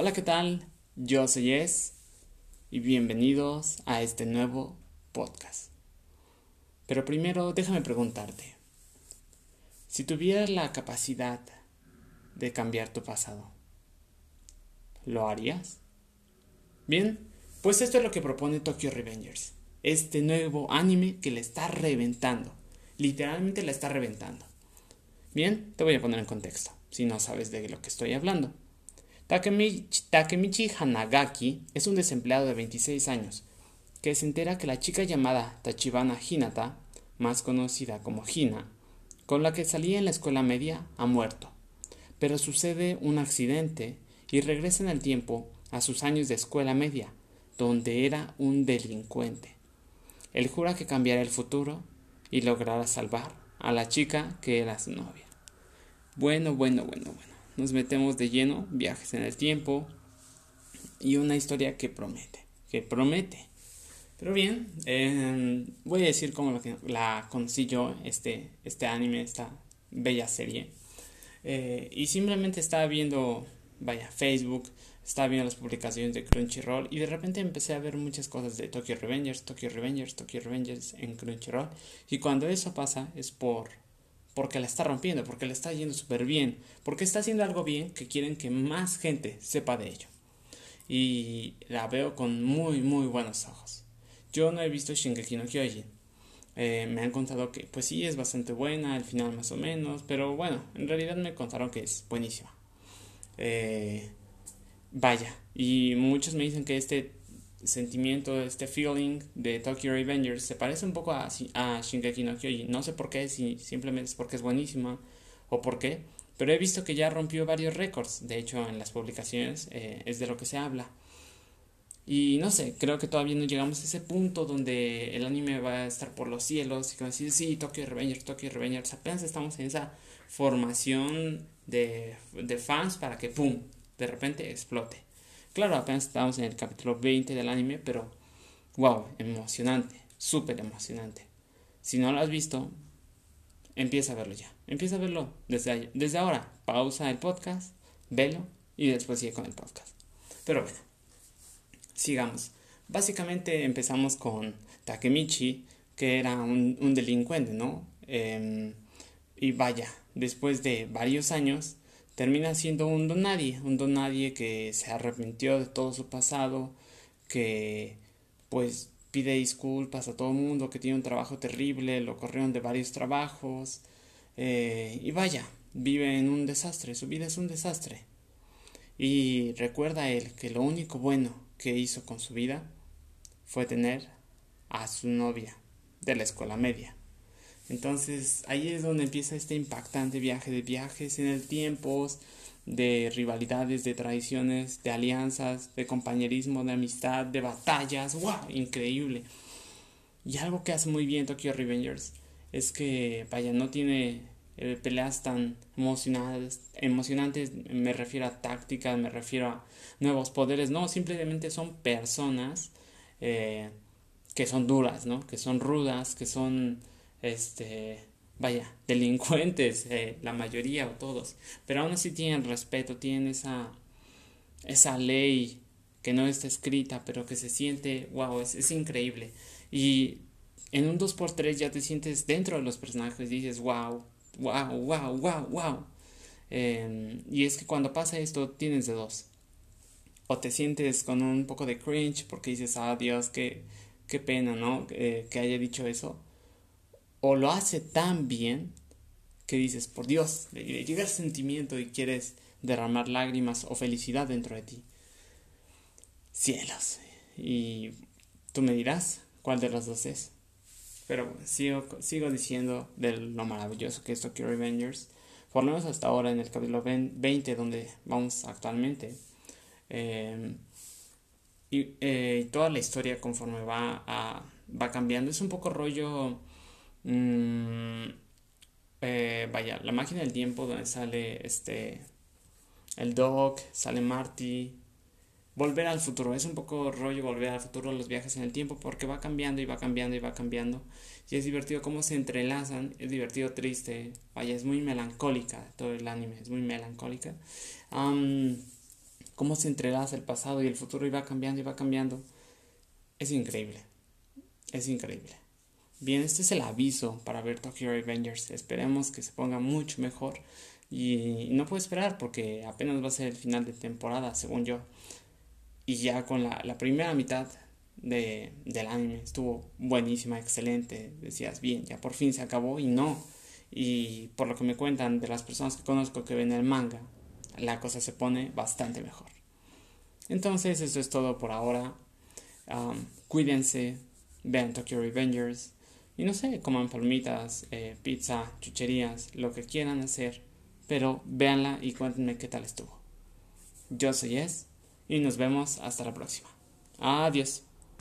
Hola, ¿qué tal? Yo soy Yes y bienvenidos a este nuevo podcast. Pero primero déjame preguntarte, si tuvieras la capacidad de cambiar tu pasado, ¿lo harías? Bien, pues esto es lo que propone Tokyo Revengers, este nuevo anime que le está reventando, literalmente le está reventando. Bien, te voy a poner en contexto, si no sabes de lo que estoy hablando. Takemichi, Hanagaki es un desempleado de 26 años que se entera que la chica llamada Tachibana Hinata, más conocida como Hina, con la que salía en la escuela media, ha muerto. Pero sucede un accidente y regresa en el tiempo a sus años de escuela media, donde era un delincuente. Él jura que cambiará el futuro y logrará salvar a la chica que era su novia. Bueno, bueno, bueno, bueno nos metemos de lleno, viajes en el tiempo y una historia que promete, que promete. Pero bien, em, voy a decir cómo la conocí yo, este, este anime, esta bella serie. Eh, y simplemente estaba viendo, vaya, Facebook, estaba viendo las publicaciones de Crunchyroll y de repente empecé a ver muchas cosas de Tokyo Revengers, Tokyo Revengers, Tokyo Revengers en Crunchyroll. Y cuando eso pasa es por porque la está rompiendo, porque le está yendo súper bien, porque está haciendo algo bien que quieren que más gente sepa de ello. Y la veo con muy, muy buenos ojos. Yo no he visto Shingeki no Kyojin. Eh, me han contado que, pues sí, es bastante buena, al final más o menos, pero bueno, en realidad me contaron que es buenísima. Eh, vaya, y muchos me dicen que este sentimiento, este feeling de Tokyo Revengers se parece un poco a, a Shingeki no Kyojin. No sé por qué, si simplemente es porque es buenísima o por qué, pero he visto que ya rompió varios récords. De hecho, en las publicaciones eh, es de lo que se habla. Y no sé, creo que todavía no llegamos a ese punto donde el anime va a estar por los cielos y que decir, sí, Tokyo Revengers, Tokyo Revengers. Apenas estamos en esa formación de, de fans para que, ¡pum!, de repente explote. Claro, apenas estamos en el capítulo 20 del anime, pero wow, emocionante, súper emocionante. Si no lo has visto, empieza a verlo ya. Empieza a verlo desde, desde ahora. Pausa el podcast, velo y después sigue con el podcast. Pero bueno, sigamos. Básicamente empezamos con Takemichi, que era un, delincuente, ¿no? Em, y vaya, después de varios años, termina siendo un don nadie, un don nadie que se arrepintió de todo su pasado, que pues pide disculpas a todo el mundo, que tiene un trabajo terrible, lo corrieron de varios trabajos, eh, y vaya, vive en un desastre, su vida es un desastre. Y recuerda él que lo único bueno que hizo con su vida fue tener a su novia de la escuela media. Entonces ahí es donde empieza este impactante viaje de viajes en el tiempo, de rivalidades, de tradiciones, de alianzas, de compañerismo, de amistad, de batallas. ¡Wow! Increíble. Y algo que hace muy bien Tokyo Revengers es que, vaya, no tiene eh, peleas tan emocionantes, emocionantes, me refiero a tácticas, me refiero a nuevos poderes, no, simplemente son personas eh, que son duras, ¿no? Que son rudas, que son este, vaya, delincuentes, eh, la mayoría o todos, pero aún así tienen respeto, tienen esa, esa ley que no está escrita, pero que se siente, wow, es, es increíble. Y en un 2x3 ya te sientes dentro de los personajes, dices, wow, wow, wow, wow, wow. y es que cuando pasa esto tienes de dos. O te sientes con un poco de cringe porque dices, ah, Dios, qué, qué pena, ¿no? que haya dicho eso o lo hace tan bien que dices, por Dios, le llega el sentimiento y quieres derramar lágrimas o felicidad dentro de ti. Cielos. Y tú me dirás cuál de los dos es. Pero sigo, sigo diciendo de lo maravilloso que es Tokyo Revengers. Por lo menos hasta ahora en el capítulo 20 donde vamos actualmente. Em, eh, y toda la historia conforme va, va cambiando. Es un poco rollo Mm, eh, vaya, la máquina del tiempo donde sale este el Doc, sale Marty. Volver al futuro, es un poco rollo volver al futuro los viajes en el tiempo porque va cambiando y va cambiando y va cambiando. Y es divertido cómo se entrelazan, es divertido, triste, vaya, es muy melancólica todo el anime, es muy melancólica. cómo se entrelaza el pasado y el futuro y va cambiando y va cambiando. Es increíble. Es increíble. Bien, este es el aviso para ver Tokyo Revengers. Esperemos que se ponga mucho mejor. Y no puedo esperar porque apenas va a ser el final de temporada, según yo. Y ya con la, primera mitad de, del anime estuvo buenísima, excelente. Decías, bien, ya por fin se acabó y no. Y por lo que me cuentan de las personas que conozco que ven el manga, la cosa se pone bastante mejor. Entonces, eso es todo por ahora. cuídense, vean Tokyo Revengers. Y no sé, coman palmitas, eh, pizza, chucherías, lo que quieran hacer. Pero véanla y cuéntenme qué tal estuvo. Yo soy Es y nos vemos hasta la próxima. Adiós.